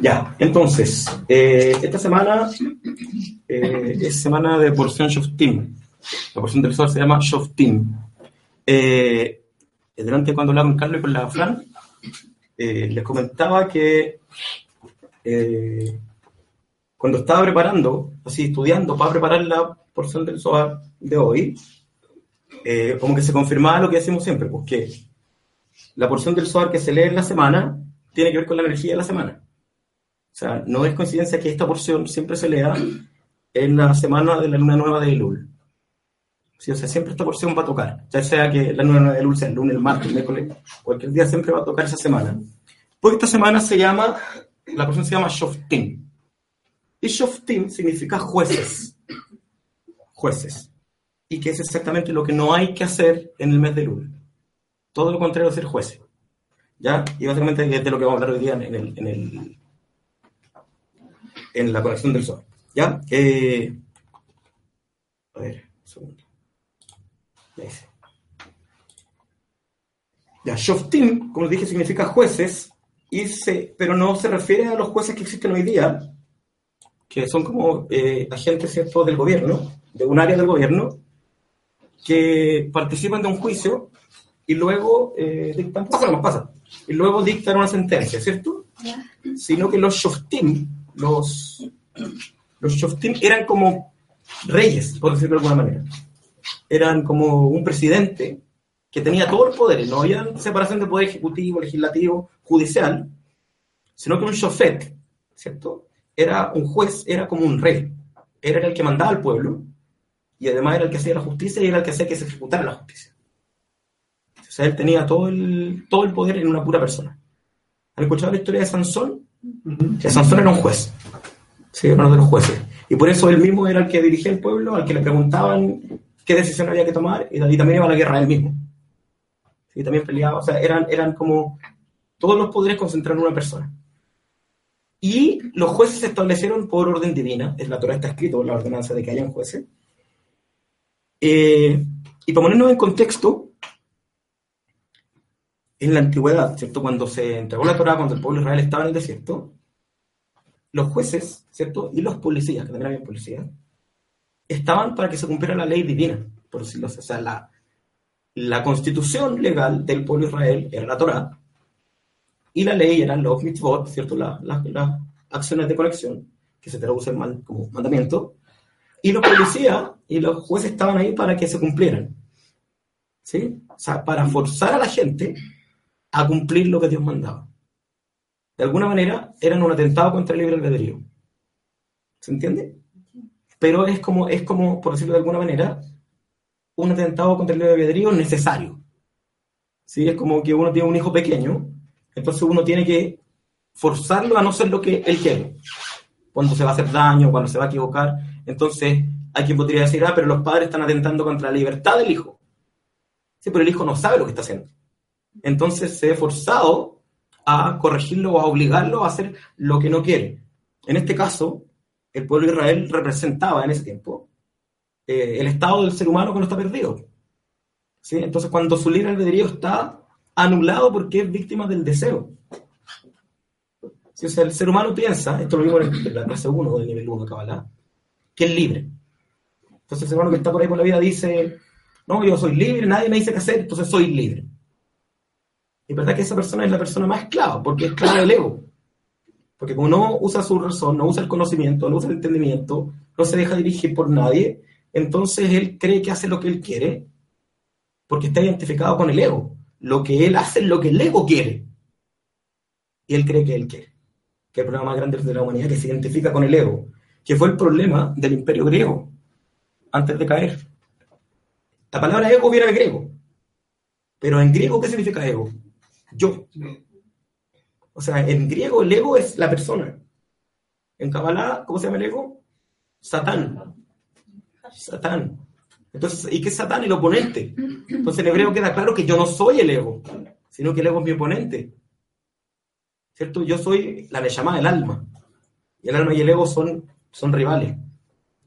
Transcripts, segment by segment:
Ya, entonces, eh, esta semana eh, es semana de porción Shoftim. La porción del sol se llama Shoftim. Eh, delante cuando hablaba con Carlos y con la Fran, eh, les comentaba que cuando estaba preparando, así estudiando para preparar la porción del SOA de hoy, como que se confirmaba lo que decimos siempre, pues que la porción del SOA que se lee en la semana tiene que ver con la energía de la semana. O sea, no es coincidencia que esta porción siempre se lea en la semana de la luna nueva de Elul. Sí, o sea, siempre esta porción va a tocar, ya sea que la luna nueva de Elul sea el lunes, el martes, el miércoles, cualquier día siempre va a tocar esa semana. Porque esta semana se llama, la porción se llama Shoftim. Y Shoftim significa jueces. Jueces. Y que es exactamente lo que no hay que hacer en el mes de Elul. Todo lo contrario de ser jueces. ¿Ya? Y básicamente es de lo que vamos a hablar hoy día en, el, en, el, en la conexión del sol. ¿Ya? Eh, a ver, un segundo. Ya dice. Ya, Shoftim, como dije, significa jueces, y se, pero no se refiere a los jueces que existen hoy día, que son como eh, agentes ¿cierto? del gobierno, de un área del gobierno, que participan de un juicio y luego eh, dictan, pasa pasa, y luego dictan una sentencia, ¿cierto? Sino que los shoftim, los, los shoftim eran como reyes, por decirlo de alguna manera. Eran como un presidente que tenía todo el poder, no había separación de poder ejecutivo, legislativo, judicial, sino que un shofet, ¿cierto? Era un juez, era como un rey, era el que mandaba al pueblo y además era el que hacía la justicia y era el que hacía que se ejecutara la justicia. O sea, él tenía todo el, todo el poder en una pura persona. ¿Han escuchado la historia de Sansón? Que Sansón era un juez, sí, era uno de los jueces. Y por eso él mismo era el que dirigía el pueblo, al que le preguntaban qué decisión había que tomar, y también iba a la guerra él mismo. Sí, también peleaba, o sea, eran, eran como todos los poderes concentrados en una persona. Y los jueces se establecieron por orden divina, en la Torah está escrito la ordenanza de que hayan jueces. Eh, y para ponernos en contexto, en la antigüedad, ¿cierto? Cuando se entregó la Torah, cuando el pueblo de Israel estaba en el desierto, los jueces, ¿cierto? Y los policías, que también había policías, estaban para que se cumpliera la ley divina, por decirlo así. O sea, la, la constitución legal del pueblo Israel era la Torah, y la ley eran los mitzvot, ¿cierto? Las la, la acciones de conexión, que se traducen mal como mandamiento, y los policías y los jueces estaban ahí para que se cumplieran. ¿Sí? O sea, para forzar a la gente a cumplir lo que Dios mandaba. De alguna manera, eran un atentado contra el libre albedrío. ¿Se entiende? Pero es como, es como, por decirlo de alguna manera, un atentado contra el libre albedrío necesario. ¿Sí? Es como que uno tiene un hijo pequeño, entonces uno tiene que forzarlo a no ser lo que él quiere. Cuando se va a hacer daño, cuando se va a equivocar. Entonces, hay quien podría decir, ah, pero los padres están atentando contra la libertad del hijo. Sí, pero el hijo no sabe lo que está haciendo. Entonces se ve forzado a corregirlo o a obligarlo a hacer lo que no quiere. En este caso, el pueblo de Israel representaba en ese tiempo eh, el estado del ser humano que no está perdido. ¿Sí? Entonces, cuando su libre albedrío está anulado porque es víctima del deseo. ¿Sí? El ser humano piensa, esto lo vimos en la clase 1 del nivel 1 de Kabbalah, que es libre. Entonces, el ser humano que está por ahí por la vida dice, no, yo soy libre, nadie me dice qué hacer, entonces soy libre. Y verdad que esa persona es la persona más esclava, porque es esclava del ego. Porque como no usa su razón, no usa el conocimiento, no usa el entendimiento, no se deja dirigir por nadie, entonces él cree que hace lo que él quiere, porque está identificado con el ego. Lo que él hace es lo que el ego quiere. Y él cree que él quiere. Que el problema más grande de la humanidad que se identifica con el ego, que fue el problema del imperio griego, antes de caer. La palabra ego viene del griego. Pero en griego, ¿qué significa ego? Yo. O sea, en griego el ego es la persona. En Kabbalah, ¿cómo se llama el ego? Satán. Satán. Entonces, ¿y qué es Satán? El oponente. Entonces en hebreo queda claro que yo no soy el ego, sino que el ego es mi oponente. ¿Cierto? Yo soy la de llamada el alma. Y el alma y el ego son, son rivales.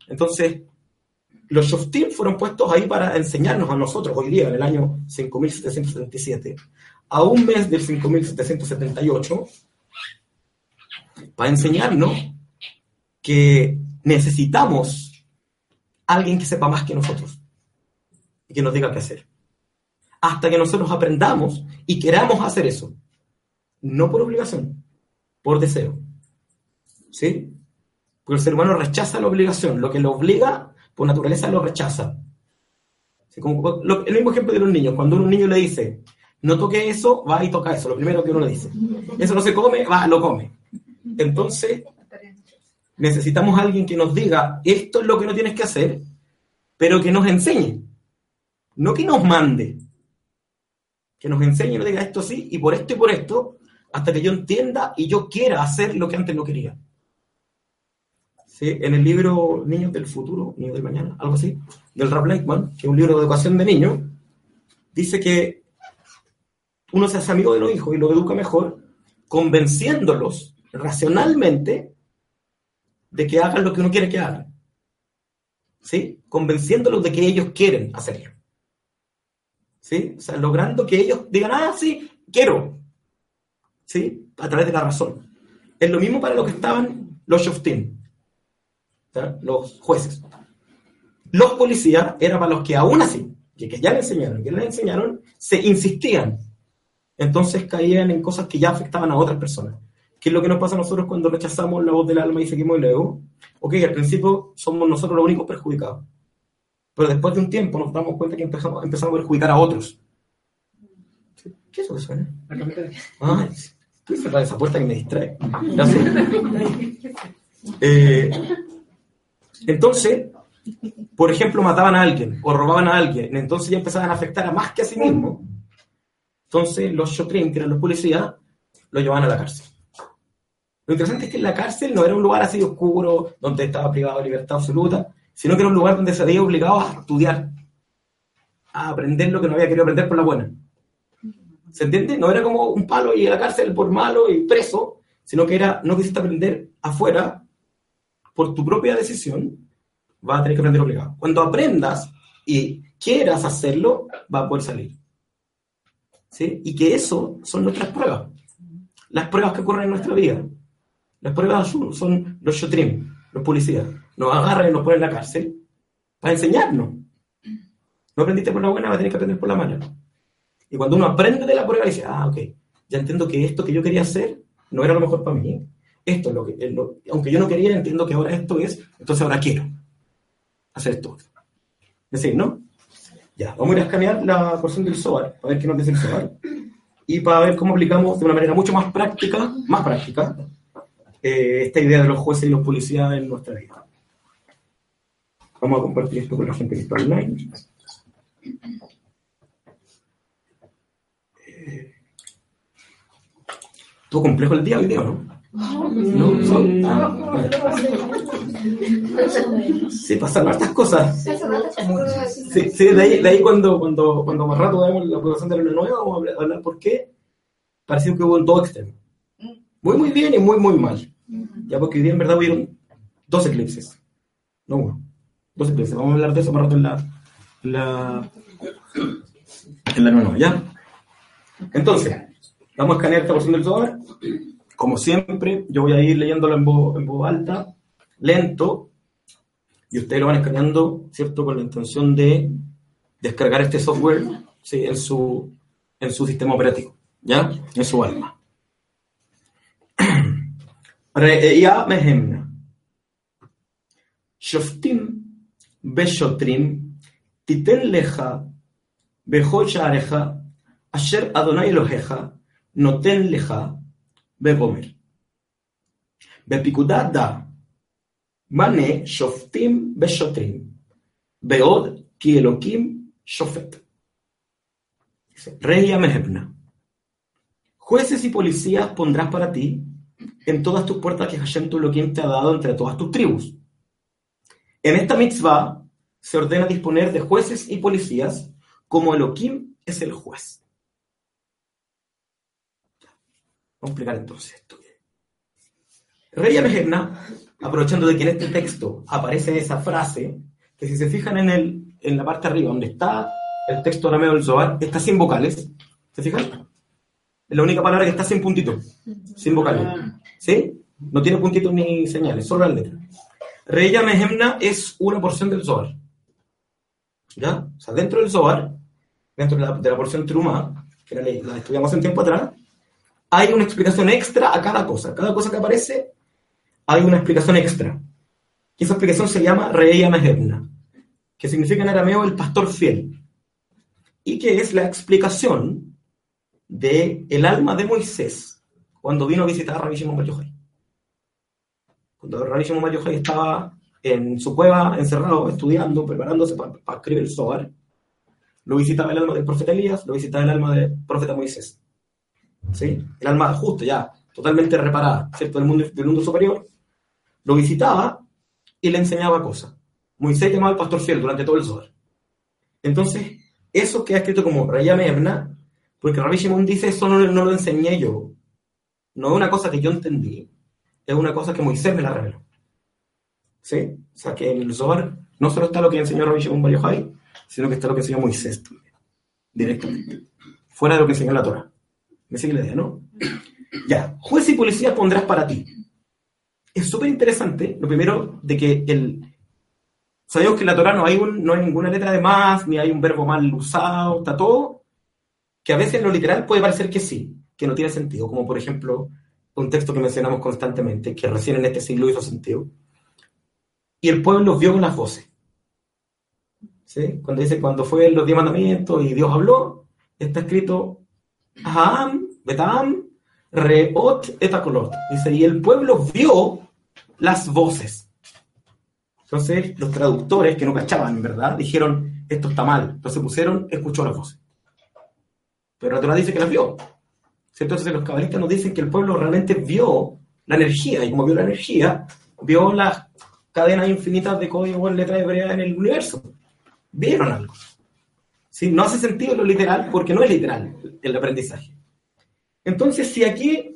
Entonces, los Shoftim fueron puestos ahí para enseñarnos a nosotros hoy día, en el año 5777, a un mes del 5778, para enseñarnos que necesitamos alguien que sepa más que nosotros y que nos diga qué hacer. Hasta que nosotros aprendamos y queramos hacer eso. No por obligación, por deseo. ¿Sí? Porque el ser humano rechaza la obligación. Lo que lo obliga, por naturaleza, lo rechaza. el mismo ejemplo de los niños. Cuando un niño le dice, no toque eso, va y toca eso. Lo primero que uno le dice. Eso no se come, va, lo come. Entonces, necesitamos alguien que nos diga, esto es lo que no tienes que hacer, pero que nos enseñe. No que nos mande. Que nos enseñe y nos diga esto sí, y por esto y por esto, hasta que yo entienda y yo quiera hacer lo que antes no quería. ¿Sí? En el libro Niños del Futuro, Niños del Mañana, algo así, del Rap Blackman, que es un libro de educación de niños, dice que uno se hace amigo de los hijos y lo educa mejor, convenciéndolos racionalmente de que hagan lo que uno quiere que hagan. ¿Sí? Convenciéndolos de que ellos quieren hacerlo. ¿Sí? O sea, logrando que ellos digan, ah, sí, quiero. ¿Sí? A través de la razón. Es lo mismo para los que estaban los shoftim, los jueces. Los policías eran para los que aún así, que, que ya le enseñaron, que le enseñaron, se insistían. Entonces caían en cosas que ya afectaban a otras personas. ¿Qué es lo que nos pasa a nosotros cuando rechazamos la voz del alma y seguimos el ego? Ok, al principio somos nosotros los únicos perjudicados. Pero después de un tiempo nos damos cuenta que empezamos, empezamos a perjudicar a otros. ¿Qué es eso que suena? Cerrando esa puerta que me distrae. Eh, entonces, por ejemplo, mataban a alguien o robaban a alguien, entonces ya empezaban a afectar a más que a sí mismos. Entonces, los shotrim, que eran los policías, lo llevaban a la cárcel. Lo interesante es que la cárcel no era un lugar así oscuro, donde estaba privado de libertad absoluta, sino que era un lugar donde se había obligado a estudiar, a aprender lo que no había querido aprender por la buena. ¿Se entiende? No era como un palo y a la cárcel por malo y preso, sino que era, no quisiste aprender afuera, por tu propia decisión, vas a tener que aprender obligado. Cuando aprendas y quieras hacerlo, vas a poder salir. ¿Sí? Y que eso son nuestras pruebas. Las pruebas que ocurren en nuestra vida. Las pruebas son los shotrim, los policías. Nos agarran y nos ponen en la cárcel para enseñarnos. No aprendiste por la buena, vas a tener que aprender por la mala. Y cuando uno aprende de la prueba, dice, ah, ok, ya entiendo que esto que yo quería hacer no era lo mejor para mí. Esto es lo que, aunque yo no quería, entiendo que ahora esto es, entonces ahora quiero hacer esto. Es decir, ¿no? Ya, vamos a ir a escanear la porción del SOAR, para ver qué nos dice el SOAR, y para ver cómo aplicamos de una manera mucho más práctica, más práctica, eh, esta idea de los jueces y los policías en nuestra vida. Vamos a compartir esto con la gente que está online. Eh, ¿Tuvo complejo el día hoy día no? ¿No? ¿No? Sí, pasan hartas cosas. Sí, sí de, ahí, de ahí cuando, cuando, cuando más rato damos la aprobación de la luna nueva, vamos a hablar por qué pareció que hubo un todo extremo. Muy, muy bien y muy, muy mal. Ya porque hoy día en verdad hubieron dos eclipses. No uno. Dos eclipses. Vamos a hablar de eso más rato en la, la, en la nueva, ¿ya? Entonces, vamos a escanear esta porción del software. Como siempre, yo voy a ir leyéndolo en voz, en voz alta, lento, y ustedes lo van escaneando, ¿cierto? Con la intención de descargar este software ¿sí? en, su, en su sistema operativo, ¿ya? En su alma. ראייה מהמנה. שופטים ושוטרים תיתן לך בכל שעריך אשר אדוני אלוהיך נותן לך בגומר. בפיקודה דה מנה שופטים ושוטרים, בעוד כי אלוקים שופט. Rey Amehebna. Jueces y policías pondrás para ti en todas tus puertas que Hashem tu Elohim te ha dado entre todas tus tribus. En esta mitzvah se ordena disponer de jueces y policías como Elohim es el juez. Explicar entonces esto. Rey Amejebna, aprovechando de que en este texto aparece esa frase, que si se fijan en, el, en la parte arriba, donde está el texto arameo del Zohar, está sin vocales. ¿Se fijan? Es la única palabra que está sin puntito, sin vocales. ¿Sí? No tiene puntitos ni señales, solo las letras. Reya Mehemna es una porción del Zohar. ¿Ya? O sea, dentro del Zohar, dentro de la, de la porción Truma, que la, la estudiamos un tiempo atrás, hay una explicación extra a cada cosa. Cada cosa que aparece, hay una explicación extra. Y esa explicación se llama Reya Mehemna, que significa en arameo el pastor fiel. Y que es la explicación de el alma de Moisés cuando vino a visitar a Rabbi Shimon. Cuando Rabbi Shimon estaba en su cueva, encerrado, estudiando, preparándose para, para escribir el Zohar, lo visitaba el alma del profeta Elías, lo visitaba el alma del profeta Moisés. ¿Sí? El alma justo, ya, totalmente reparada, ¿cierto? Del mundo, del mundo superior. Lo visitaba y le enseñaba cosas. Moisés llamaba al pastor fiel durante todo el Zohar. Entonces, eso que ha escrito como Rayame Ebna, porque Rabbi Shimon dice, eso no, lo enseñé yo. No es una cosa que yo entendí, es una cosa que Moisés me la reveló. ¿Sí? O sea, que en el Zohar no solo está lo que enseñó Rabbi Shimon Bar sino que está lo que enseñó Moisés también, directamente. Fuera de lo que enseñó la Torah. ¿Me sigue la idea, no? Ya, juez y policía pondrás para ti. Es súper interesante, lo primero, de que el... Sabemos que en la Torah no hay, un, no hay ninguna letra de más, ni hay un verbo mal usado, está todo, que a veces en lo literal puede parecer que sí, que no tiene sentido, como por ejemplo un texto que mencionamos constantemente, que recién en este siglo hizo sentido. Y el pueblo vio con las voces. ¿Sí? Cuando dice, cuando fue los diez mandamientos y Dios habló, está escrito Aham, Betam, Reot, Etacolot. Dice, y el pueblo vio las voces. Entonces, los traductores que no cachaban, ¿verdad? Dijeron, esto está mal. Entonces pusieron, escuchó las voces. Pero la dice que las vio. Entonces, los cabalistas nos dicen que el pueblo realmente vio la energía, y como vio la energía, vio las cadenas infinitas de código en letra hebrea en el universo. Vieron algo. ¿Sí? No hace sentido lo literal porque no es literal el aprendizaje. Entonces, si aquí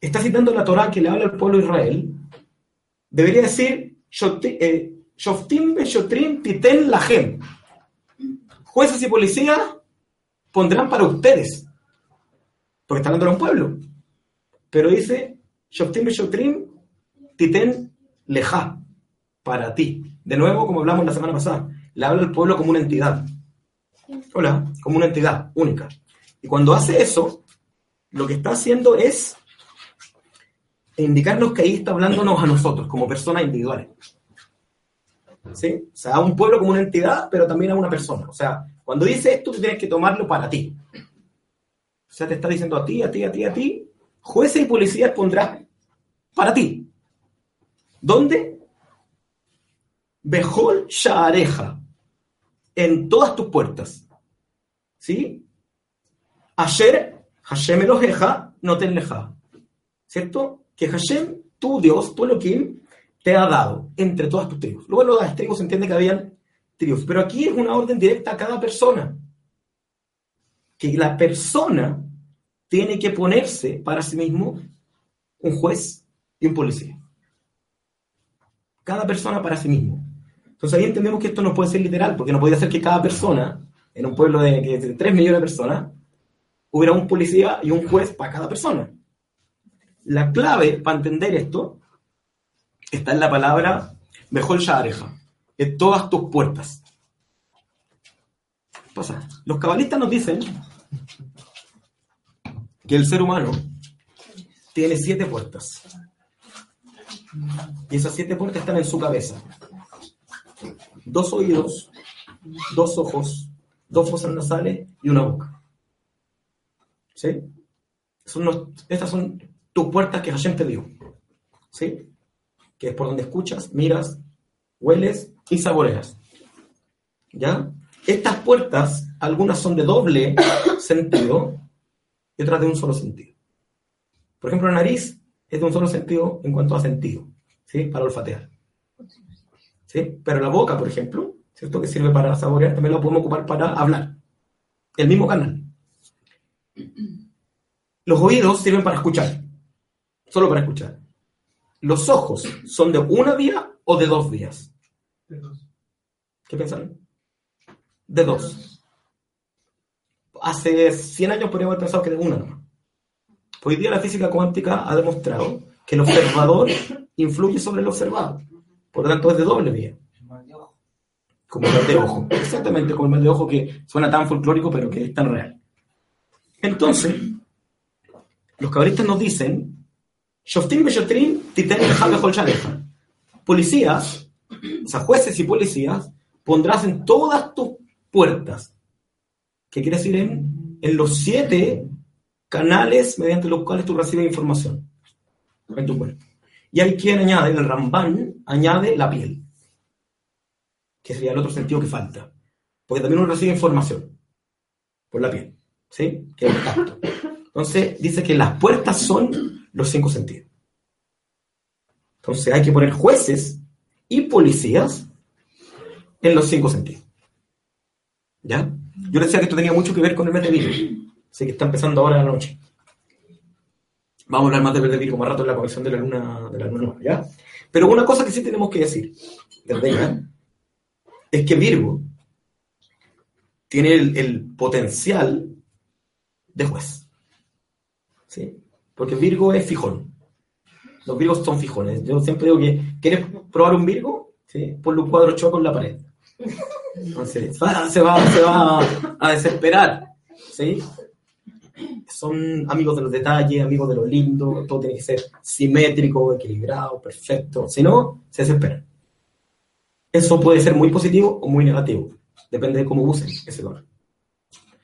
está citando la Torah que le habla al pueblo Israel, debería decir Shoftim Beshotrim Titen Lahem. Jueces y policías pondrán para ustedes. Porque está hablando de un pueblo. Pero dice Shoftim Beshotrim Titen Leja. Para ti. De nuevo, como hablamos la semana pasada, le habla al pueblo como una entidad. Hola, como una entidad única. Y cuando hace eso, lo que está haciendo es indicarnos que ahí está hablándonos a nosotros, como personas individuales. ¿Sí? O sea, a un pueblo como una entidad, pero también a una persona. O sea, cuando dice esto, tú tienes que tomarlo para ti. O sea, te está diciendo a ti, a ti, a ti, a ti. Jueces y policías pondrás para ti. ¿Dónde? Bejol Shaareja. En todas tus puertas. ¿Sí? Ayer, Hashem Eloheja, no te leja. ¿Cierto? Que Hashem, tu Dios, tu Elohim, te ha dado entre todas tus tribus. Luego lo de tribus se entiende que habían tribus. Pero aquí es una orden directa a cada persona. Que la persona tiene que ponerse para sí mismo un juez y un policía. Cada persona para sí mismo. Entonces ahí entendemos que esto no puede ser literal, porque no podía ser que cada persona, en un pueblo de, de 3 millones de personas, hubiera un policía y un juez para cada persona. La clave para entender esto está en la palabra mejor shareja, en todas tus puertas. Pasa. Los cabalistas nos dicen que el ser humano tiene siete puertas. Y esas siete puertas están en su cabeza. Dos oídos, dos ojos, dos fosas nasales y una boca. ¿Sí? Son los- estas son tus puertas que Hashem te dio. ¿Sí? Que es por donde escuchas, miras, hueles y saboreas. ¿Ya? Estas puertas, algunas son de doble sentido y otras de un solo sentido. Por ejemplo, la nariz es de un solo sentido en cuanto a sentido, ¿sí? Para olfatear. ¿Sí? Pero la boca, por ejemplo, ¿cierto? Que sirve para saborear, también la podemos ocupar para hablar. El mismo canal. Los oídos sirven para escuchar, solo para escuchar. Los ojos son de una vía o de dos vías. De dos. ¿Qué pensaron? De dos. Hace 100 años podríamos haber pensado que de una nomás. Hoy día la física cuántica ha demostrado que el observador influye sobre el observado. Por lo tanto, es de doble vía. Como el mal de ojo. Exactamente, como el mal de ojo que suena tan folclórico, pero que es tan real. Entonces, los cabalistas nos dicen, policías, o sea, jueces y policías, pondrás en todas tus puertas. ¿Qué quiere decir en, en los siete canales mediante los cuales tú recibes información en tu cuerpo? Y hay quien añade, el Ramban añade la piel, que sería el otro sentido que falta. Porque también uno recibe información por la piel, ¿sí? Que es el tacto. Entonces dice que las puertas son los cinco sentidos. Entonces hay que poner jueces y policías en los cinco sentidos. ¿Ya? Yo decía que esto tenía mucho que ver con el mes de Virgo. Así que está empezando ahora la noche. Vamos a hablar más de mes de Virgo más rato en la conexión de la luna, de la luna nueva, ¿ya? Pero una cosa que sí tenemos que decir, ¿verdad? Es que Virgo tiene el, potencial de juez. ¿Sí? Porque Virgo es fijón. Los Virgos son fijones. Yo siempre digo que, ¿quieres probar un Virgo? ¿Sí? Ponle un cuadro choco en la pared. Entonces, se va, se va a desesperar. ¿Sí? Son amigos de los detalles, amigos de lo lindo, todo tiene que ser simétrico, equilibrado, perfecto. Si no, se desesperan. Eso puede ser muy positivo o muy negativo. Depende de cómo usen ese don.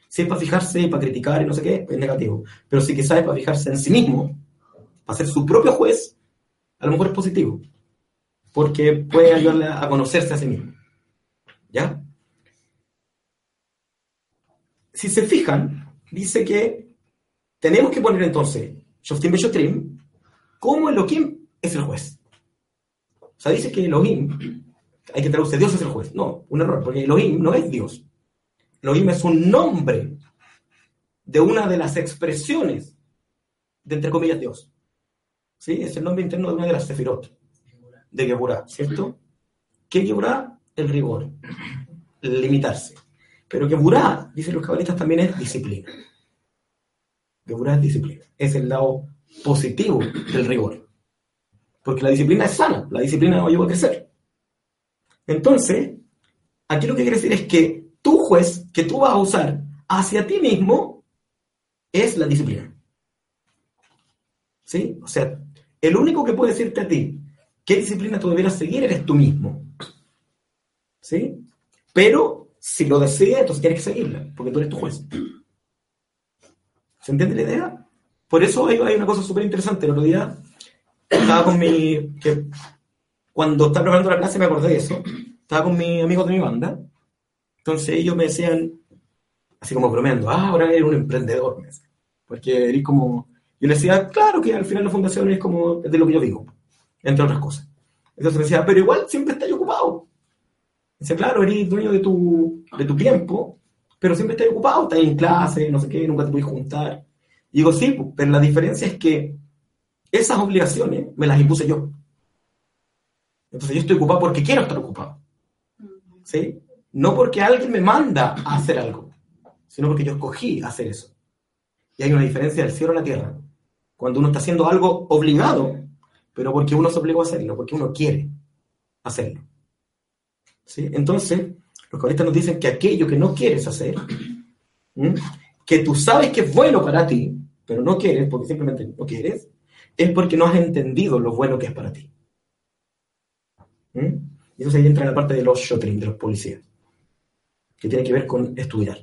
Si es para fijarse y para criticar y no sé qué, es negativo. Pero si quizás es para fijarse en sí mismo, para ser su propio juez, a lo mejor es positivo. Porque puede ayudarle a conocerse a sí mismo. ¿Ya? Si se fijan, dice que tenemos que poner entonces Shoftim Beshotrim como Elohim es el juez. O sea, dice que Elohim, hay que traducir, Dios es el juez. No, un error, porque Elohim no es Dios. Elohim es un nombre de una de las expresiones de, entre comillas, Dios. ¿Sí? Es el nombre interno de una de las sefirot de Geburah, ¿cierto? ¿Qué Geburah? El rigor, el limitarse. Pero Geburah, dicen los cabalistas, también es disciplina. Geburah es disciplina. Es el lado positivo del rigor. Porque la disciplina es sana, la disciplina no lleva a crecer. Entonces, aquí lo que quiere decir es que tu juez que tú vas a usar hacia ti mismo es la disciplina. ¿Sí? O sea, el único que puede decirte a ti qué disciplina tú debieras seguir eres tú mismo. ¿Sí? Pero si lo deseas, entonces tienes que seguirla, porque tú eres tu juez. ¿Se entiende la idea? Por eso hay, una cosa súper interesante. El otro día estaba con mi. Que cuando estaba preparando la clase me acordé de eso. Estaba con mis amigos de mi banda. Entonces ellos me decían, así como bromeando, ah, ahora eres un emprendedor. Porque eres como. Yo les decía, claro que al final la fundación es como de lo que yo digo, entre otras cosas. Entonces me decía, pero igual siempre estás ocupado. Dice, claro, eres dueño de tu, de tu tiempo, pero siempre estás ocupado, estás en clase, no sé qué, nunca te puedes juntar. Y digo, sí, pero la diferencia es que esas obligaciones me las impuse yo. Entonces yo estoy ocupado porque quiero estar ocupado. ¿Sí? No porque alguien me manda a hacer algo, sino porque yo escogí hacer eso. Y hay una diferencia del cielo a la tierra. Cuando uno está haciendo algo obligado, pero porque uno se obligó a hacerlo, porque uno quiere hacerlo. ¿Sí? Entonces, los comunistas nos dicen que aquello que no quieres hacer, que tú sabes que es bueno para ti, pero no quieres, porque simplemente no quieres, es porque no has entendido lo bueno que es para ti. Y eso se entra en la parte de los shotrin, de los policías, que tiene que ver con estudiar.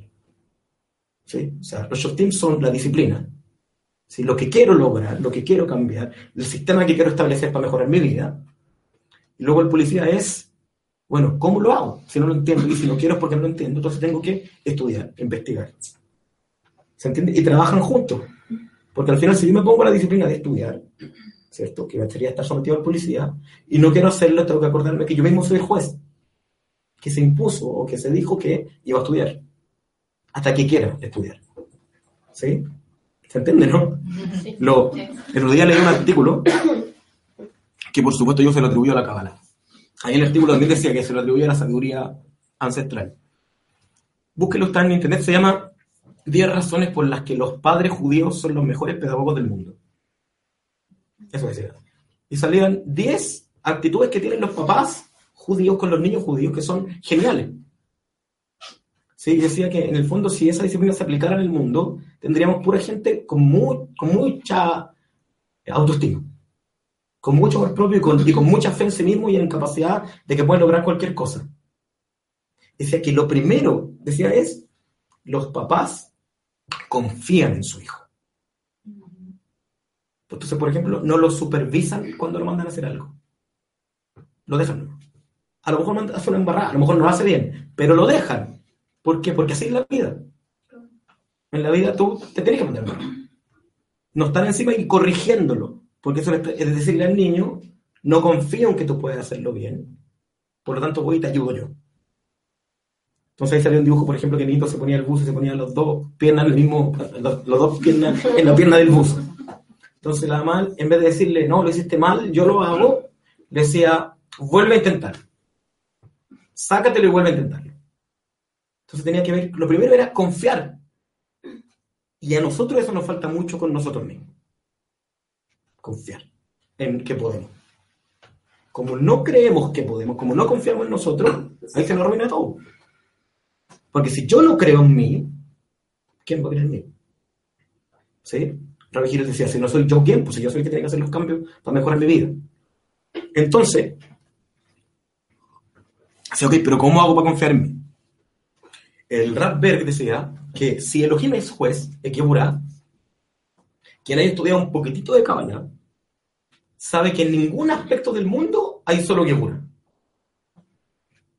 ¿Sí? O sea, los shotrim son la disciplina. ¿Sí? Lo que quiero lograr, lo que quiero cambiar, el sistema que quiero establecer para mejorar mi vida. Y luego el policía es bueno, ¿cómo lo hago? Si no lo entiendo y si no quiero es porque no lo entiendo, entonces tengo que estudiar, investigar. ¿Se entiende? Y trabajan juntos. Porque al final, si yo me pongo la disciplina de estudiar, ¿cierto? Que sería estar sometido al policía, y no quiero hacerlo, tengo que acordarme que yo mismo soy el juez, que se impuso o que se dijo que iba a estudiar, hasta que quiera estudiar. ¿Sí? ¿Se entiende, no? Lo, el otro día leí un artículo que, por supuesto, yo se lo atribuyo a la cábala. Ahí el artículo también decía que se lo atribuye a la sabiduría ancestral. Búsquelo, está en internet, se llama 10 razones por las que los padres judíos son los mejores pedagogos del mundo. Eso decía. Y salían 10 actitudes que tienen los papás judíos con los niños judíos que son geniales. Sí, decía que en el fondo si esa disciplina se aplicara en el mundo, tendríamos pura gente con, con mucha autoestima, con mucho amor propio y con, y con, mucha fe en sí mismo y en capacidad de que pueden lograr cualquier cosa. Decía que lo primero, decía, es los papás confían en su hijo. Entonces, por ejemplo, no lo supervisan cuando lo mandan a hacer algo. Lo dejan. A lo mejor hace una embarrada, a lo mejor no lo hace bien, pero lo dejan. ¿Por qué? Porque así es la vida. En la vida tú te tienes que mandar No están encima y corrigiéndolo. Porque eso es decirle al niño, no confío en que tú puedas hacerlo bien. Por lo tanto, voy y te ayudo yo. Entonces ahí salió un dibujo, por ejemplo, que Nito se ponía el bus y se ponía los dos piernas el mismo, los, dos piernas en la pierna del bus. Entonces la mamá, en vez de decirle, no, lo hiciste mal, yo lo hago, le decía, vuelve a intentar. Sácatelo y vuelve a intentarlo. Entonces tenía que ver, lo primero era confiar. Y a nosotros eso nos falta mucho con nosotros mismos. Confiar en que podemos. Como no creemos que podemos, como no confiamos en nosotros, ahí se nos arruina todo. Porque si yo no creo en mí, ¿quién va a creer en mí? ¿Sí? Rabbi decía, si no soy yo, ¿quién? Pues yo soy el que tiene que hacer los cambios para mejorar mi vida. Entonces, así, ok, pero ¿cómo hago para confiar en mí? El Radberg decía que si Elohim es juez, Ekeburá, quien haya estudiado un poquitito de Kabbalah, sabe que en ningún aspecto del mundo hay solo Geburah.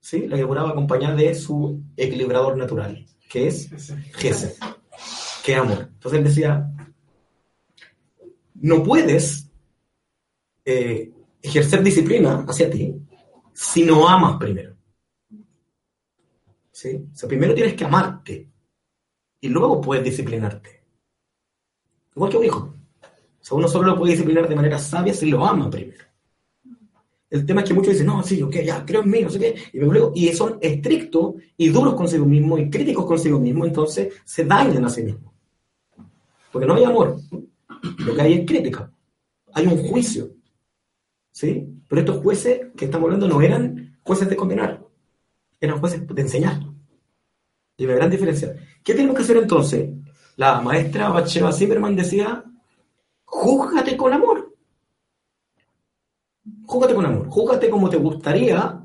¿Sí? La Geburah va acompañada de su equilibrador natural, que es Gesed, que es amor. Entonces él decía, no puedes eh, ejercer disciplina hacia ti si no amas primero. ¿Sí? O sea, primero tienes que amarte y luego puedes disciplinarte. Igual que un hijo. O sea, uno solo lo puede disciplinar de manera sabia si lo ama primero. El tema es que muchos dicen, no, sí, ok, ya, creo en mí, no sé qué, y, y son estrictos y duros consigo mismos y críticos consigo mismos, entonces se dañan a sí mismos. Porque no hay amor. Lo que hay es crítica. Hay un juicio. ¿Sí? Pero estos jueces que estamos hablando no eran jueces de condenar, eran jueces de enseñar. Y una gran diferencia. ¿Qué tenemos que hacer entonces? La maestra Bacheva Zimmerman decía, júzgate con amor. Júzgate con amor. Júzgate como te gustaría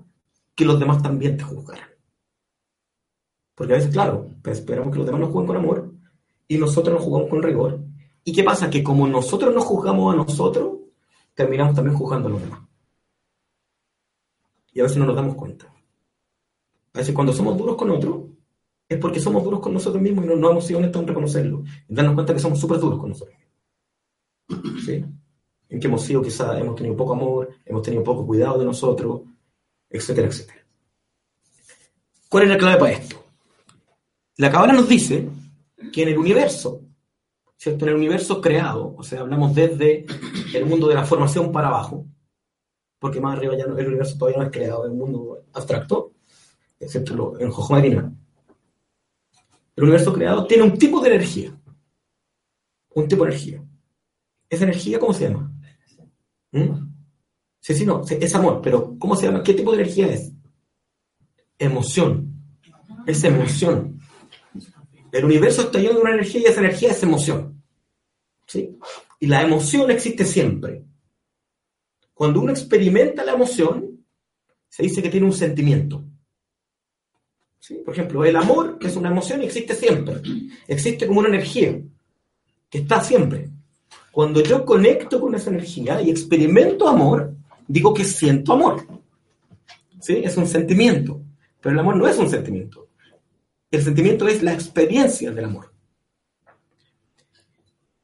que los demás también te juzgaran. Porque a veces, claro, pues esperamos que los demás nos juzguen con amor y nosotros nos jugamos con rigor ¿Y qué pasa? Que como nosotros nos juzgamos a nosotros, terminamos también juzgando a los demás. Y a veces no nos damos cuenta. A veces cuando somos duros con otros, es porque somos duros con nosotros mismos y no, no hemos sido honestos en reconocerlo. En darnos cuenta que somos súper duros con nosotros. ¿Sí? En que hemos sido quizás, hemos tenido poco amor, hemos tenido poco cuidado de nosotros, etcétera, etcétera. ¿Cuál es la clave para esto? La cabala nos dice que en el universo ¿cierto? En el universo creado, o sea, hablamos desde el mundo de la formación para abajo, porque más arriba ya el universo todavía no es creado, es un mundo abstracto, excepto en Jojomarina. El universo creado tiene un tipo de energía. Un tipo de energía. ¿Esa energía cómo se llama? ¿Mm? Sí, sí, no, es amor, pero ¿cómo se llama? ¿Qué tipo de energía es? Emoción. Es emoción. El universo está lleno de una energía y esa energía es emoción. ¿Sí? Y la emoción existe siempre. Cuando uno experimenta la emoción, se dice que tiene un sentimiento. ¿Sí? Por ejemplo, el amor es una emoción y existe siempre. Existe como una energía que está siempre. Cuando yo conecto con esa energía y experimento amor, digo que siento amor. ¿Sí? Es un sentimiento. Pero el amor no es un sentimiento. El sentimiento es la experiencia del amor.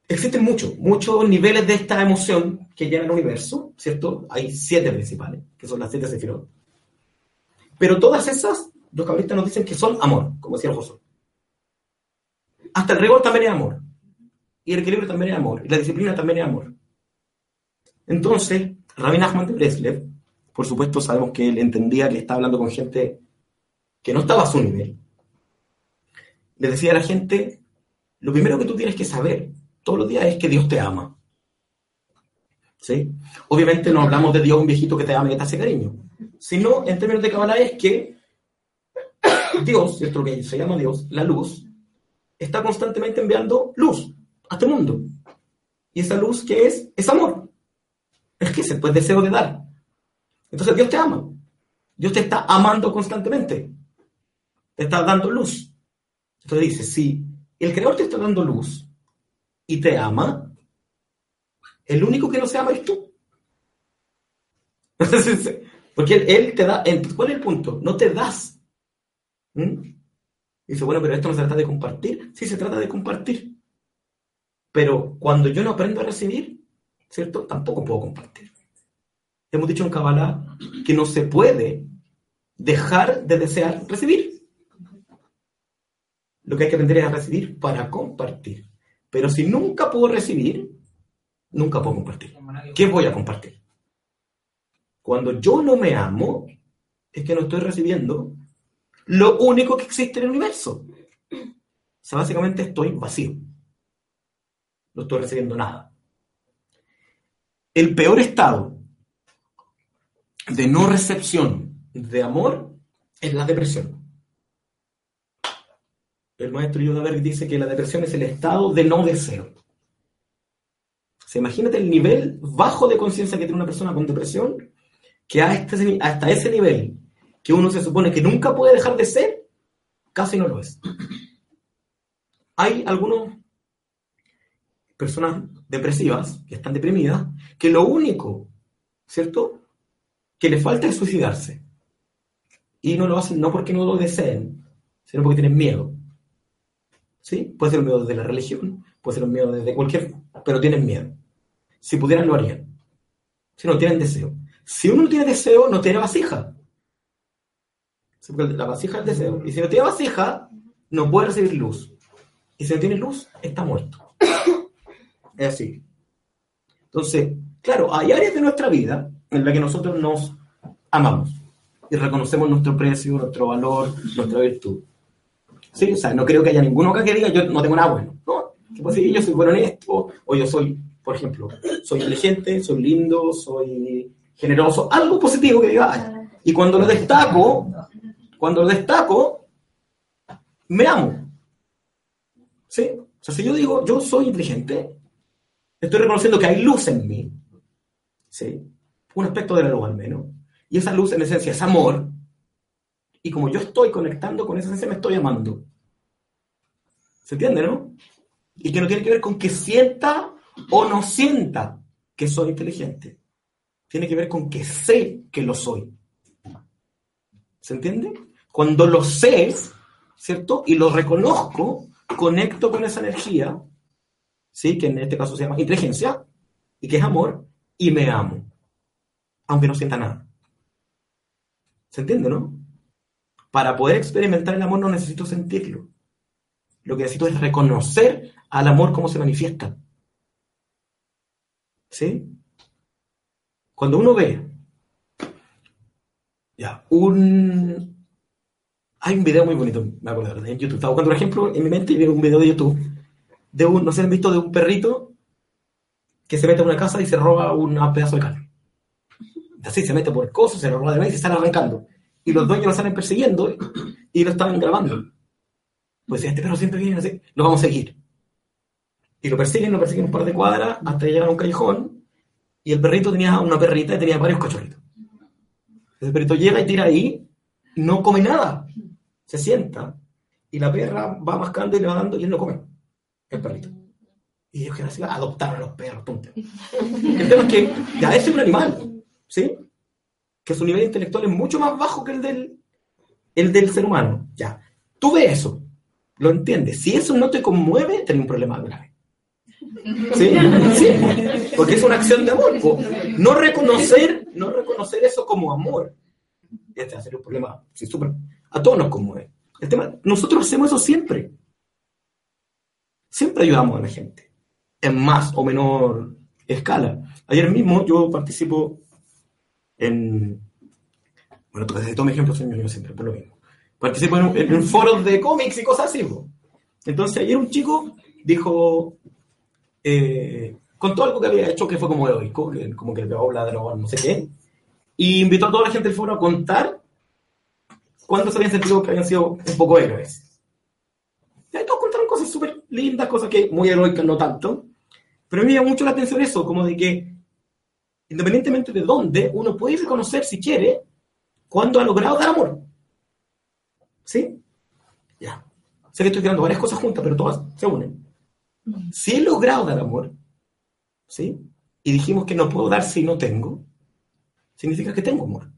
Existen muchos, muchos niveles de esta emoción que llena el universo, ¿cierto? Hay siete principales, que son las siete sefirot. Pero todas esas, los cabalistas nos dicen que son amor, como decía José. Hasta el rigor también es amor. Y el equilibrio también es amor. Y la disciplina también es amor. Entonces, Rabin Ahmad de Breslev, por supuesto sabemos que él entendía que estaba hablando con gente que no estaba a su nivel, le decía a la gente, lo primero que tú tienes que saber todos los días es que Dios te ama. ¿Sí? Obviamente no hablamos de Dios un viejito que te ama y te hace cariño, sino en términos de Kabbalah es que Dios, ¿cierto? que se llama Dios, la luz, está constantemente enviando luz a este mundo. Y esa luz que es, es amor. Es que se pues deseo de dar. Entonces Dios te ama. Dios te está amando constantemente. Te está dando luz. Entonces dice, si el Creador te está dando luz y te ama, el único que no se ama es tú. Porque él, te da, ¿cuál es el punto? No te das. ¿Mm? Dice, bueno, pero esto no se trata de compartir. Sí, se trata de compartir. Pero cuando yo no aprendo a recibir, ¿cierto? Tampoco puedo compartir. Hemos dicho en Kabbalah que no se puede dejar de desear recibir. Lo que hay que aprender es a recibir para compartir. Pero si nunca puedo recibir, nunca puedo compartir. ¿Qué voy a compartir? Cuando yo no me amo, es que no estoy recibiendo lo único que existe en el universo. O sea, básicamente estoy vacío. No estoy recibiendo nada. El peor estado de no recepción de amor es la depresión. El maestro Yodaberg dice que la depresión es el estado de no deseo. Se imagínate el nivel bajo de conciencia que tiene una persona con depresión, que este hasta ese nivel que uno se supone que nunca puede dejar de ser, casi no lo es. Hay algunas personas depresivas, que están deprimidas, que lo único, ¿cierto?, que le falta es suicidarse. Y no lo hacen no porque no lo deseen, sino porque tienen miedo. ¿Sí? Puede ser un miedo de la religión, puede ser un miedo de cualquier, pero tienen miedo. Si pudieran, lo harían. Si no tienen deseo. Si uno no tiene deseo, no tiene vasija la vasija es el deseo. Y si no tiene vasija, no puede recibir luz. Y si no tiene luz, está muerto. Es así. Entonces, claro, hay áreas de nuestra vida en las que nosotros nos amamos y reconocemos nuestro precio, nuestro valor, nuestra virtud. Sí, o sea, no creo que haya ninguno acá que diga yo no tengo nada bueno. No, que puede decir yo soy bueno en esto, o yo soy, por ejemplo, soy inteligente, soy lindo, soy generoso, algo positivo que diga, y cuando lo destaco, cuando destaco, me amo. ¿Sí? O sea, si yo digo, yo soy inteligente, estoy reconociendo que hay luz en mí. ¿Sí? Un aspecto de la luz al menos. Y esa luz en esencia es amor. Y como yo estoy conectando con esa esencia, me estoy amando. ¿Se entiende, no? Y que no tiene que ver con que sienta o no sienta que soy inteligente. Tiene que ver con que sé que lo soy. ¿Se entiende? Cuando lo sé, ¿cierto? Y lo reconozco, conecto con esa energía, ¿sí? Que en este caso se llama inteligencia, y que es amor, y me amo, aunque no sienta nada. ¿Se entiende, no? Para poder experimentar el amor no necesito sentirlo. Lo que necesito es reconocer al amor como se manifiesta. ¿Sí? Cuando uno ve ya, un... Hay un video muy bonito, me acuerdo, en YouTube. Estaba buscando un ejemplo en mi mente y veo un video de YouTube de un, no sé, han visto de un perrito que se mete en una casa y se roba un pedazo de carne. Así se mete por coso, se lo roba de vez y se están arrancando. Y los dueños lo salen persiguiendo y lo están grabando. Pues este perro siempre viene así, lo vamos a seguir. Y lo persiguen, lo persiguen un par de cuadras hasta llegar a un callejón. Y el perrito tenía una perrita y tenía varios cachorritos. El perrito llega y tira ahí, no come nada, se sienta, y la perra va mascando y le va dando y él no come, el perrito. Y ellos que a adoptar a los perros, punto. El tema es que ya es un animal, ¿sí? Que su nivel intelectual es mucho más bajo que el del, el del ser humano. Ya, tú ves eso, lo entiendes. Si eso no te conmueve, tenés un problema grave. ¿Sí? ¿Sí? Porque es una acción de amor. No reconocer, no reconocer eso como amor. Este va a ser un problema. Sí, super, a todos nos conmueve. El tema, nosotros hacemos eso siempre. Siempre ayudamos a la gente. En más o menor escala. Ayer mismo yo participo en. Bueno, desde todo mi ejemplo soy yo siempre, por lo mismo. Participo en, en, foros de cómics y cosas así. Entonces ayer un chico dijo, eh, contó algo que había hecho que fue como heroico, que como que le pegó la droga, no sé qué, y invitó a toda la gente del foro a contar cuándo se habían sentido que habían sido un poco héroes. Y ahí todos contaron cosas súper lindas, cosas que muy heroicas, no tanto, pero me llama mucho la atención eso, como de que independientemente de dónde, uno puede reconocer, si quiere, cuándo ha logrado dar amor. ¿Sí? Ya. Sé que estoy tirando varias cosas juntas, pero todas se unen. Si he logrado dar amor, ¿sí? Y dijimos que no puedo dar si no tengo, significa que tengo amor.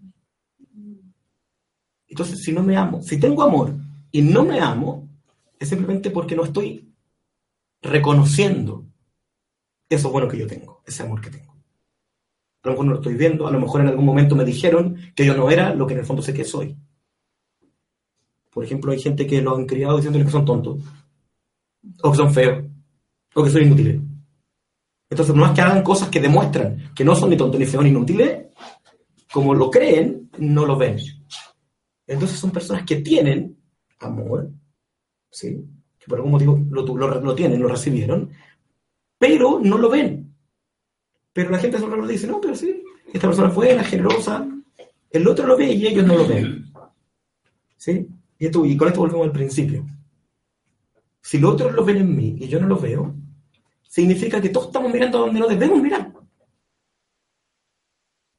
Entonces, si no me amo, si tengo amor y no me amo, es simplemente porque no estoy reconociendo eso bueno que yo tengo, ese amor que tengo. A lo mejor no lo estoy viendo, a lo mejor en algún momento me dijeron que yo no era lo que en el fondo sé que soy. Por ejemplo, hay gente que lo han criado diciéndole que son tontos, o que son feos, o que son inútiles. Entonces, no es que hagan cosas que demuestran que no son ni tontos, ni feos, ni inútiles, como lo creen, no lo ven. Entonces son personas que tienen amor, ¿sí? que por algún motivo lo, tienen, lo recibieron, pero no lo ven. Pero la gente solo lo dice, no, pero sí, esta persona fue buena, generosa. El otro lo ve y ellos no lo ven. ¿Sí? Y, esto, y con esto volvemos al principio. Si los otros lo ven en mí y yo no lo veo, significa que todos estamos mirando a donde no debemos mirar.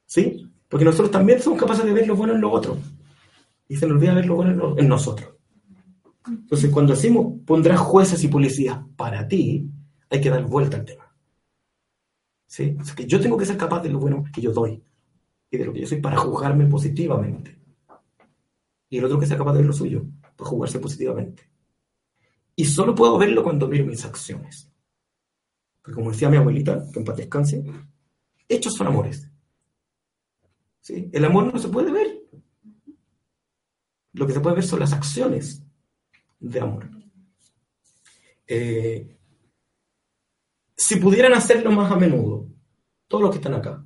¿Sí? Porque nosotros también somos capaces de ver lo bueno en lo otro. Y se nos olvida ver lo bueno en, nosotros. Entonces, cuando decimos pondrás jueces y policías para ti, hay que dar vuelta al tema. O sea, que yo tengo que ser capaz de lo bueno que yo doy y de lo que yo soy para juzgarme positivamente. Y el otro que sea capaz de ver lo suyo, para jugarse positivamente. Y solo puedo verlo cuando miro mis acciones. Porque como decía mi abuelita, que en paz descanse, hechos son amores. ¿Sí? El amor no se puede ver. Lo que se puede ver son las acciones de amor. Eh, si pudieran hacerlo más a menudo, todos los que están acá,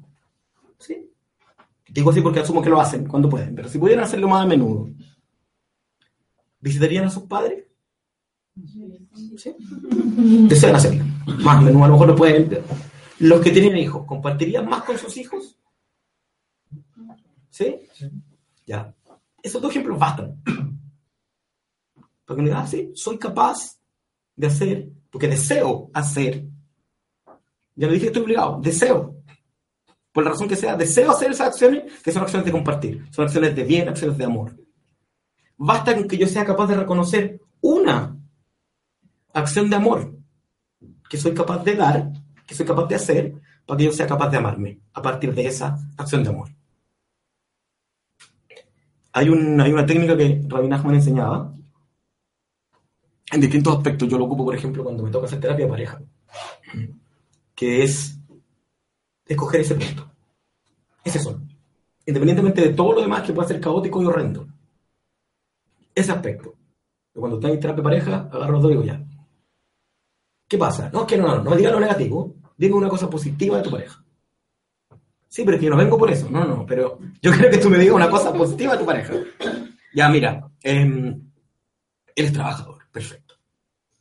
¿sí? Digo así porque asumo que lo hacen cuando pueden, pero si pudieran hacerlo más a menudo, ¿visitarían a sus padres? ¿Sí? Desean hacerlo. Más a menudo, a lo mejor lo pueden. Los que tienen hijos, ¿compartirían más con sus hijos? ¿Sí? Ya. Esos dos ejemplos bastan. Porque me digan, ah, sí, soy capaz de hacer, porque deseo hacer ya lo dije estoy obligado. Deseo. Por la razón que sea, deseo hacer esas acciones que son acciones de compartir. Son acciones de bien, acciones de amor. Basta con que yo sea capaz de reconocer una acción de amor que soy capaz de dar, que soy capaz de hacer, para que yo sea capaz de amarme a partir de esa acción de amor. Hay, un, hay una técnica que Rabbi Nachman enseñaba en distintos aspectos. Yo lo ocupo, por ejemplo, cuando me toca hacer terapia de pareja que es escoger ese punto. Ese son. Independientemente de todo lo demás que pueda ser caótico y horrendo. Ese aspecto. Cuando estás en terapia pareja, agarro los dos y digo ya. ¿Qué pasa? No, es que no, no, no me digas lo negativo, dime una cosa positiva de tu pareja. Sí, pero es que yo no vengo por eso. No, no, pero yo quiero que tú me digas una cosa positiva de tu pareja. Ya, mira, em, él es trabajador, perfecto.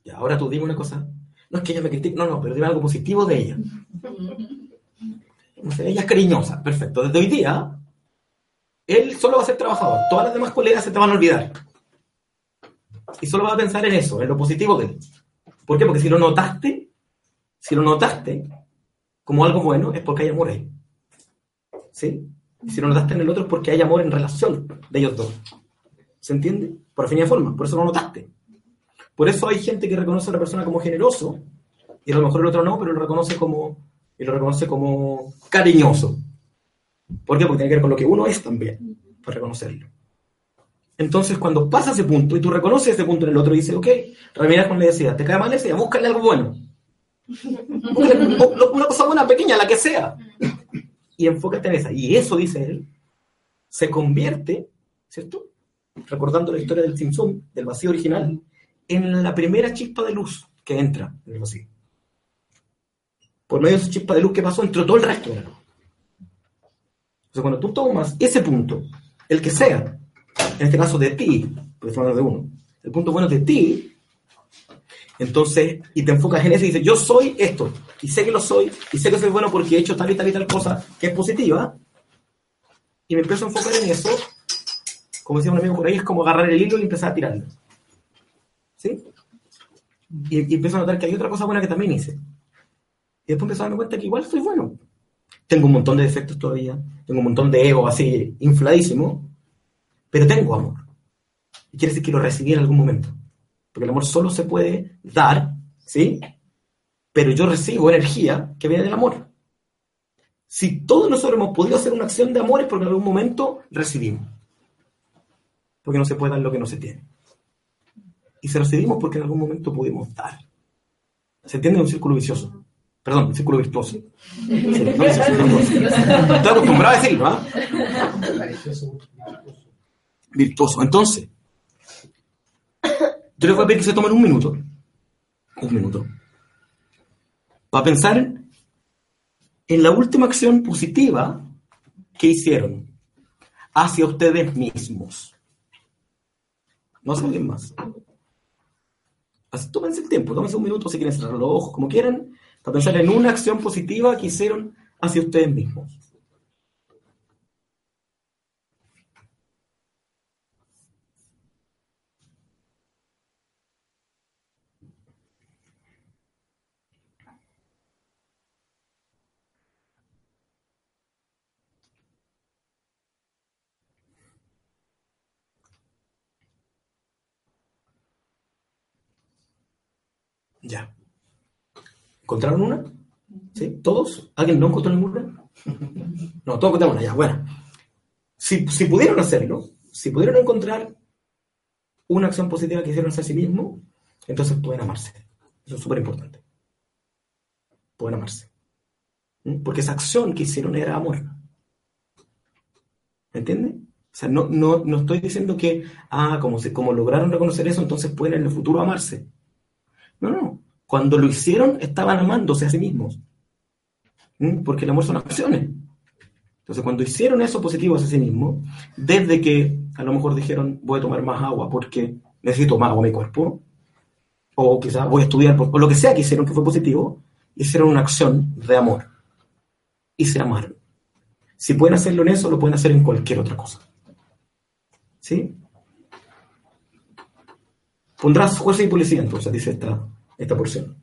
Y ahora tú dime una cosa no es que ella me critique, no, no, pero dime algo positivo de ella. ella es cariñosa, perfecto. Desde hoy día, él solo va a ser trabajador. Todas las demás colegas se te van a olvidar. Y solo vas a pensar en eso, en lo positivo de él. ¿Por qué? Porque si lo notaste, si lo notaste como algo bueno, es porque hay amor ahí. ¿Sí? Si lo notaste en el otro es porque hay amor en relación de ellos dos. ¿Se entiende? Por fin y forma, por eso lo notaste. Por eso hay gente que reconoce a la persona como generoso, y a lo mejor el otro no, pero lo reconoce como, y lo reconoce como cariñoso. ¿Por qué? Porque tiene que ver con lo que uno es también, para reconocerlo. Entonces, cuando pasa ese punto y tú reconoces ese punto en el otro y dices, ok, Ramírez con le decía, te cae mal ese, búscale algo bueno. Una cosa buena, pequeña, la que sea. Y enfócate en esa. Y eso, dice él, se convierte, ¿cierto? Recordando la historia del Simpson, del vacío original, en la primera chispa de luz que entra. Por medio de esa chispa de luz que pasó, entró todo el resto de la luz. Entonces, cuando tú tomas ese punto, el que sea, en este caso de ti, porque de uno, el punto bueno de ti, Entonces, y te enfocas en eso y dices, yo soy esto, y sé que lo soy, y sé que soy bueno porque he hecho tal y tal y tal cosa que es positiva, y me empiezo a enfocar en eso, como decía un amigo por ahí, es como agarrar el hilo y empezar a tirarlo. Y empiezo a notar que hay otra cosa buena que también hice. Y después empiezo a darme cuenta que igual soy bueno. Tengo un montón de defectos todavía, tengo un montón de ego así infladísimo, pero tengo amor. Y quiere decir que lo recibí en algún momento. Porque el amor solo se puede dar, ¿sí? Pero yo recibo energía que viene del amor. Si todos nosotros hemos podido hacer una acción de amor es porque en algún momento recibimos. Porque no se puede dar lo que no se tiene. Y se recibimos porque en algún momento pudimos dar. ¿Se entiende? Un círculo vicioso. Perdón, un círculo virtuoso. Estoy acostumbrado a decirlo, ¿ah? Virtuoso. Entonces, yo les voy a pedir que se tomen un minuto. Un minuto. Para pensar en la última acción positiva que hicieron hacia ustedes mismos. No se más. Así, tómense el tiempo, tómense un minuto si quieren cerrar los ojos, como quieran, para pensar en una acción positiva que hicieron hacia ustedes mismos. Ya. ¿Encontraron una? ¿Sí? ¿Todos? ¿Alguien no encontró ninguna? No, todos encontraron una, ya. Bueno. Si, si pudieron hacerlo, si pudieron encontrar una acción positiva que hicieron hacia sí mismo, entonces pueden amarse. Eso es súper importante. Pueden amarse. ¿Mm? Porque esa acción que hicieron era amor. ¿Me entiendes? O sea, no, no, no estoy diciendo que, ah, como, se, como lograron reconocer eso, entonces pueden en el futuro amarse. No, no. Cuando lo hicieron, estaban amándose a sí mismos. ¿Mm? Porque el amor son acciones. Entonces, cuando hicieron eso positivo hacia sí mismos, desde que a lo mejor dijeron, voy a tomar más agua porque necesito más agua en mi cuerpo, o quizás voy a estudiar, o lo que sea que hicieron que fue positivo, hicieron una acción de amor. Y se amaron. Si pueden hacerlo en eso, lo pueden hacer en cualquier otra cosa. ¿Sí? Pondrás jueces y policía, entonces, dice esta, esta porción.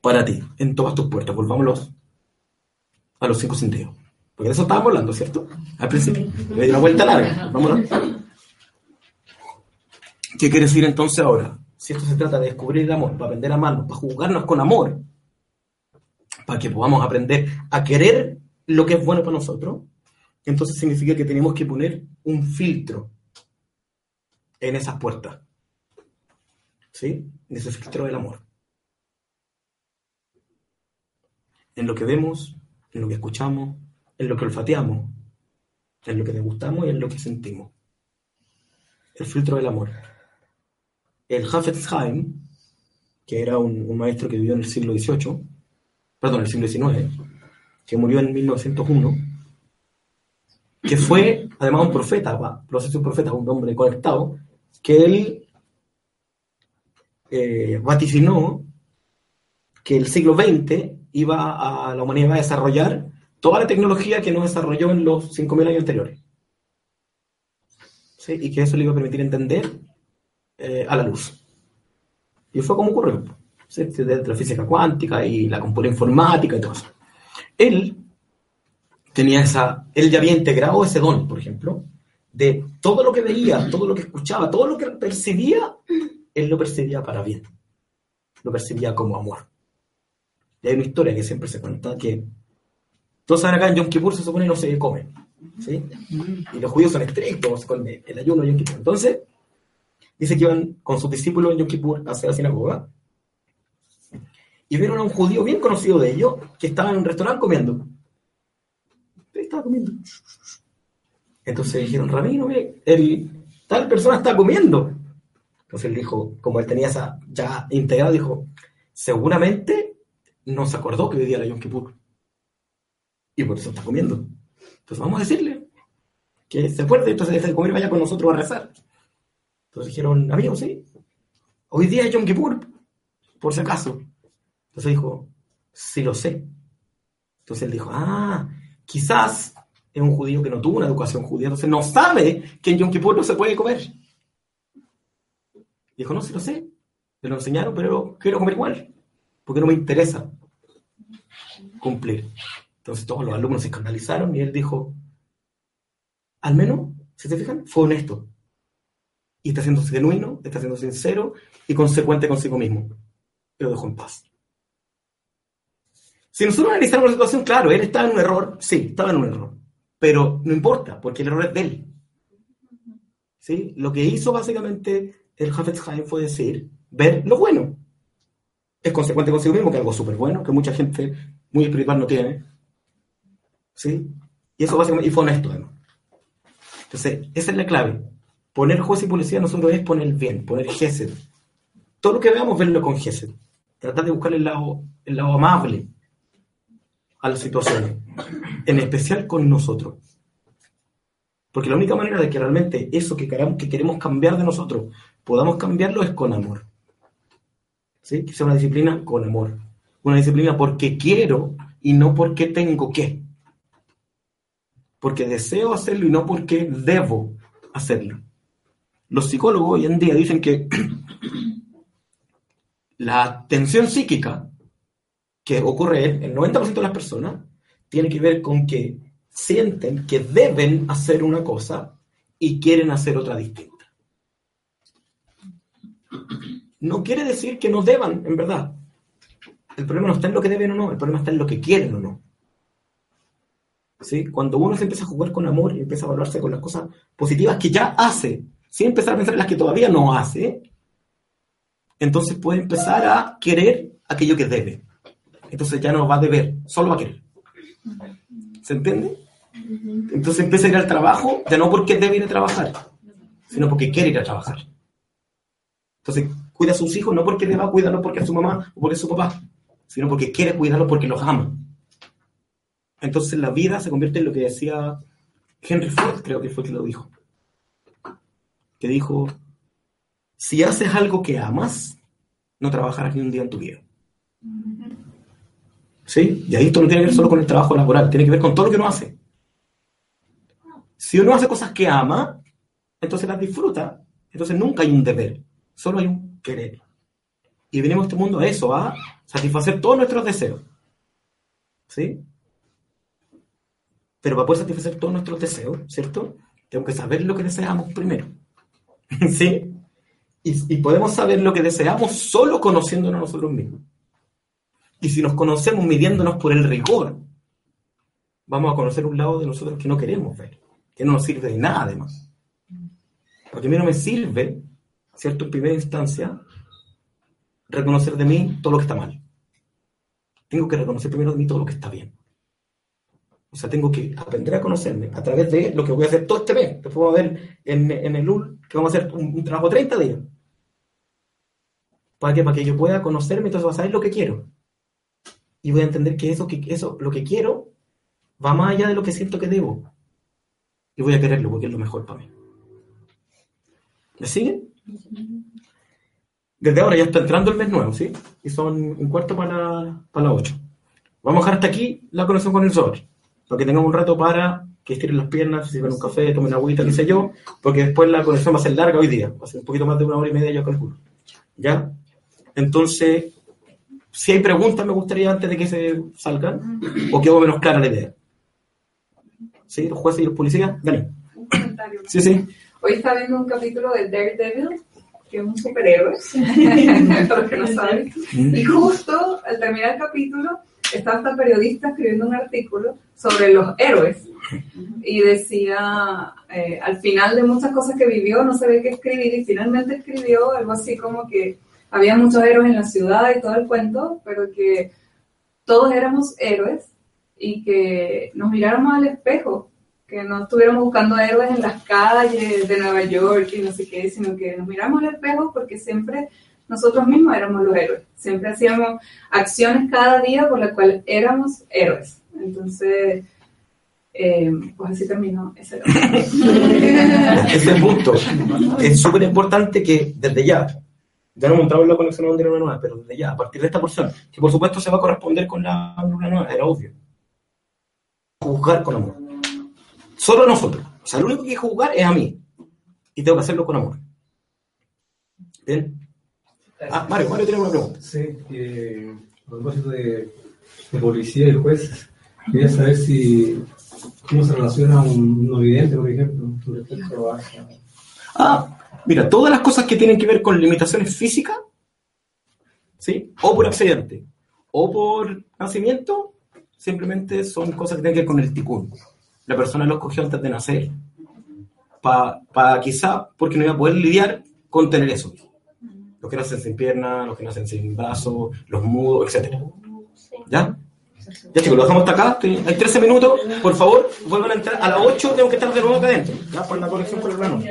Para ti, en todas tus puertas, volvámoslos a los cinco sentidos. Porque de eso estábamos hablando, ¿cierto? Al principio. Me di una vuelta larga. Vámonos. ¿Qué quiere decir entonces ahora? Si esto se trata de descubrir el amor, para aprender a amarnos, para jugarnos con amor, para que podamos aprender a querer lo que es bueno para nosotros, entonces significa que tenemos que poner un filtro en esas puertas. ¿Sí? En ese filtro del amor. En lo que vemos, en lo que escuchamos, en lo que olfateamos, en lo que degustamos y en lo que sentimos. El filtro del amor. El Hafez Haim, que era un, maestro que vivió en el siglo XVIII, perdón, el siglo XIX, que murió en 1901, que fue además un profeta, un profeta, un hombre conectado, que él eh, vaticinó que el siglo XX iba a la humanidad a desarrollar toda la tecnología que no desarrolló en los 5.000 años anteriores. ¿Sí? Y que eso le iba a permitir entender eh, a la luz. Y fue como ocurrió. ¿sí? Desde la física cuántica y la componente informática y todo eso. Él tenía esa, él ya había integrado ese don, por ejemplo, de todo lo que veía, todo lo que escuchaba, todo lo que percibía, él lo percibía para bien. Lo percibía como amor. Y hay una historia que siempre se cuenta que todos saben acá en Yom Kippur se supone no se come. ¿sí? Y los judíos son estrictos con el ayuno de Yom Kippur. Entonces, dice que iban con sus discípulos en Yom Kippur hacia la sinagoga y vieron a un judío bien conocido de ellos que estaba en un restaurante comiendo. Estaba comiendo. Entonces dijeron, Rabino, el, tal persona está comiendo. Entonces él dijo, como él tenía esa ya integrado, dijo, seguramente no se acordó que hoy día era Yom Kippur. Y por eso está comiendo. Entonces vamos a decirle que se acuerde, entonces deje de comer y vaya con nosotros a rezar. Entonces dijeron, amigo, sí. hoy día es Yom Kippur, por si acaso. Entonces dijo, sí lo sé. Entonces él dijo, ah, quizás es un judío que no tuvo una educación judía, entonces no sabe que en Yom Kippur no se puede comer. Dijo, no, sí lo sé. Me lo enseñaron, pero quiero comer igual, porque no me interesa cumplir. Entonces todos los alumnos se escandalizaron y él dijo, al menos, si se fijan, fue honesto. Y está siendo genuino, está siendo sincero y consecuente consigo mismo. Pero dejó en paz. Si nosotros analizamos la situación, claro, él estaba en un error, sí, estaba en un error. Pero no importa, porque el error es de él. ¿Sí? Lo que hizo básicamente el Hafez Haim fue decir, ver lo bueno. Es consecuente consigo mismo, que es algo súper bueno, que mucha gente muy espiritual no tiene. ¿Sí? Y eso básicamente, y fue honesto además. Entonces, esa es la clave. Poner juez y policía nosotros es poner bien, poner gesed. Todo lo que veamos, verlo con gesed. Tratar de buscar el lado, el lado amable a las situaciones, en especial con nosotros. Porque la única manera de que realmente eso que queremos, que queremos cambiar de nosotros podamos cambiarlo es con amor. ¿Sí? Que una disciplina con amor. Una disciplina porque quiero y no porque tengo que. Porque deseo hacerlo y no porque debo hacerlo. Los psicólogos hoy en día dicen que la tensión psíquica que ocurre en el 90% de las personas tiene que ver con que sienten que deben hacer una cosa y quieren hacer otra distinta. No quiere decir que no deban, en verdad. El problema no está en lo que deben o no, el problema está en lo que quieren o no. ¿Sí? Cuando uno se empieza a jugar con amor y empieza a valorarse con las cosas positivas que ya hace, sin empezar a pensar en las que todavía no hace, entonces puede empezar a querer aquello que debe. Entonces ya no va a deber, solo va a querer. ¿Se entiende? Entonces empieza a ir al trabajo, ya no porque debe ir a trabajar, sino porque quiere ir a trabajar. Entonces cuida a sus hijos no porque deba cuidarlos porque es su mamá o porque es su papá, sino porque quiere cuidarlos porque los ama. Entonces la vida se convierte en lo que decía Henry Ford, creo que fue que lo dijo. Que dijo, si haces algo que amas, no trabajarás ni un día en tu vida. ¿Sí? Y ahí esto no tiene que ver solo con el trabajo laboral, tiene que ver con todo lo que uno hace. Si uno hace cosas que ama, entonces las disfruta. Entonces nunca hay un deber, solo hay un querer. Y venimos a este mundo a eso, a satisfacer todos nuestros deseos. ¿Sí? Pero para poder satisfacer todos nuestros deseos, ¿cierto? Tengo que saber lo que deseamos primero. ¿Sí? Y, y podemos saber lo que deseamos solo conociéndonos nosotros mismos. Y si nos conocemos midiéndonos por el rigor, vamos a conocer un lado de nosotros que no queremos ver, que no nos sirve de nada además. Porque a mí no me sirve, ¿cierto? En primera instancia, reconocer de mí todo lo que está mal. Tengo que reconocer primero de mí todo lo que está bien. O sea, tengo que aprender a conocerme a través de lo que voy a hacer todo este mes. Después vamos a ver en, el UL que vamos a hacer un, trabajo de 30 días. ¿Para que Para que yo pueda conocerme, entonces voy a saber lo que quiero y voy a entender que eso, que eso, lo que quiero, va más allá de lo que siento que debo. Y voy a quererlo porque es lo mejor para mí. ¿Me siguen? Desde ahora ya está entrando el mes nuevo, ¿sí? Y son un cuarto para, para las ocho. Vamos a dejar hasta aquí la conexión con el sol. Para que tengamos un rato para que estiren las piernas, si un café, tomen agüita, qué sé yo, porque después la conexión va a ser larga hoy día. Va a ser un poquito más de una hora y media, yo calculo. ¿Ya? Entonces, si hay preguntas, me gustaría antes de que se salgan, o quedó menos clara la idea. ¿Sí? Los jueces y los policías, dale. Un comentario. Sí, sí. Hoy está viendo un capítulo de Daredevil, que es un superhéroe, para los que no saben. Mm. Y justo al terminar el capítulo, estaba esta periodista escribiendo un artículo sobre los héroes. Y decía, eh, al final de muchas cosas que vivió, no sabía qué escribir, y finalmente escribió algo así como que había muchos héroes en la ciudad y todo el cuento, pero que todos éramos héroes y que nos miráramos al espejo, que no estuviéramos buscando héroes en las calles de Nueva York y no sé qué, sino que nos miráramos al espejo porque siempre nosotros mismos éramos los héroes, siempre hacíamos acciones cada día por las cuales éramos héroes. Entonces, eh, pues así terminó ese Ese punto es súper importante que desde ya Ya no montamos la conexión a una neurona nueva, pero desde ya, a partir de esta porción, que por supuesto se va a corresponder con la neurona nueva, era obvio. Juzgar con amor. Solo nosotros. O sea, lo único que hay que juzgar es a mí. Y tengo que hacerlo con amor. ¿Bien? Ah, Mario, Mario tiene una pregunta. Sí, eh, a propósito de, de policía y juez, quería saber si cómo se relaciona un no vidente, por ejemplo, con respecto a... Ah, mira, todas las cosas que tienen que ver con limitaciones físicas, ¿sí? O por accidente, o por nacimiento, simplemente son cosas que tienen que ver con el ticún. La persona lo escogió antes de nacer, para quizá, porque no iba a poder lidiar con tener eso. Los que nacen sin piernas, los que nacen sin brazos, los mudos, etc. ¿Ya? Ya chicos, lo dejamos hasta acá, hay 13 minutos, por favor, vuelvan a entrar, a las 8 tengo que estar de nuevo acá adentro, ¿ya? Por la conexión con el plano.